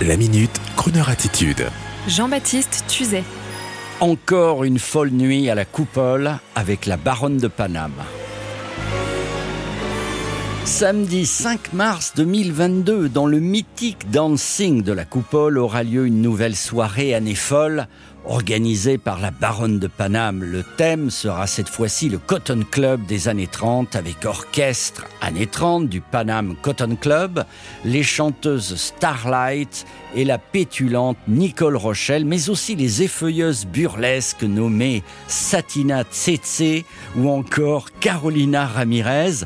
La minute, Kroneur attitude. Jean-Baptiste Tuzet. Encore une folle nuit à la coupole avec la baronne de Paname. Samedi 5 mars 2022, dans le mythique dancing de la coupole, aura lieu une nouvelle soirée année folle organisée par la baronne de Paname. Le thème sera cette fois-ci le Cotton Club des années 30 avec orchestre années 30 du Paname Cotton Club, les chanteuses Starlight et la pétulante Nicole Rochelle, mais aussi les effeuilleuses burlesques nommées Satina Tsetse ou encore Carolina Ramirez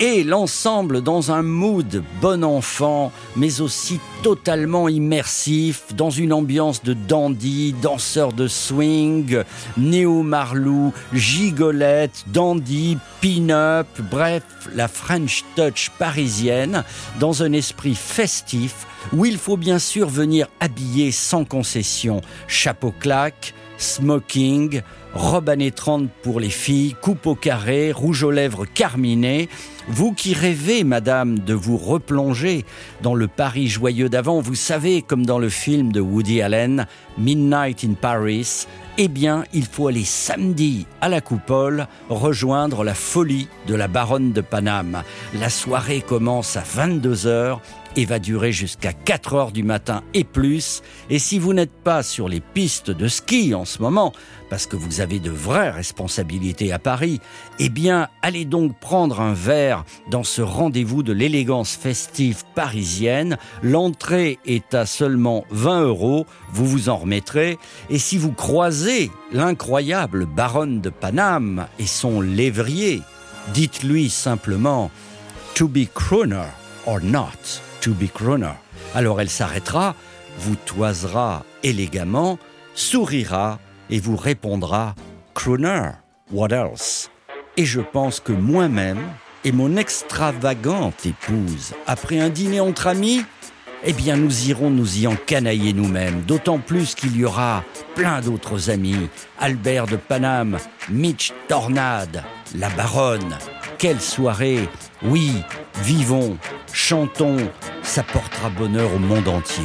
et l'ensemble dans un mood bon enfant, mais aussi totalement immersif, dans une ambiance de dandy, danseur de swing, néo-marlou, gigolette, dandy, pin-up, bref, la French touch parisienne, dans un esprit festif, où il faut bien sûr venir habiller sans concession, chapeau claque, smoking, robe années 30 pour les filles, coupe au carré, rouge aux lèvres carminé. Vous qui rêvez, madame, de vous replonger dans le Paris joyeux d'avant, vous savez, comme dans le film de Woody Allen, Midnight in Paris, eh bien, il faut aller samedi à la coupole rejoindre la folie de la baronne de Paname. La soirée commence à 22h et va durer jusqu'à 4 heures du matin et plus. Et si vous n'êtes pas sur les pistes de ski en ce moment, parce que vous avez de vraies responsabilités à Paris, eh bien, allez donc prendre un verre dans ce rendez-vous de l'élégance festive parisienne. L'entrée est à seulement 20 euros, vous vous en remettrez. Et si vous croisez l'incroyable baronne de Paname et son lévrier, dites-lui simplement To be crooner or not to be crooner. Alors elle s'arrêtera, vous toisera élégamment, sourira et vous répondra Crooner, what else? Et je pense que moi-même et mon extravagante épouse, après un dîner entre amis, eh bien nous irons nous y encanailler nous-mêmes, d'autant plus qu'il y aura plein d'autres amis, Albert de Paname, Mitch Tornade, la baronne. Quelle soirée Oui, vivons, chantons, ça portera bonheur au monde entier.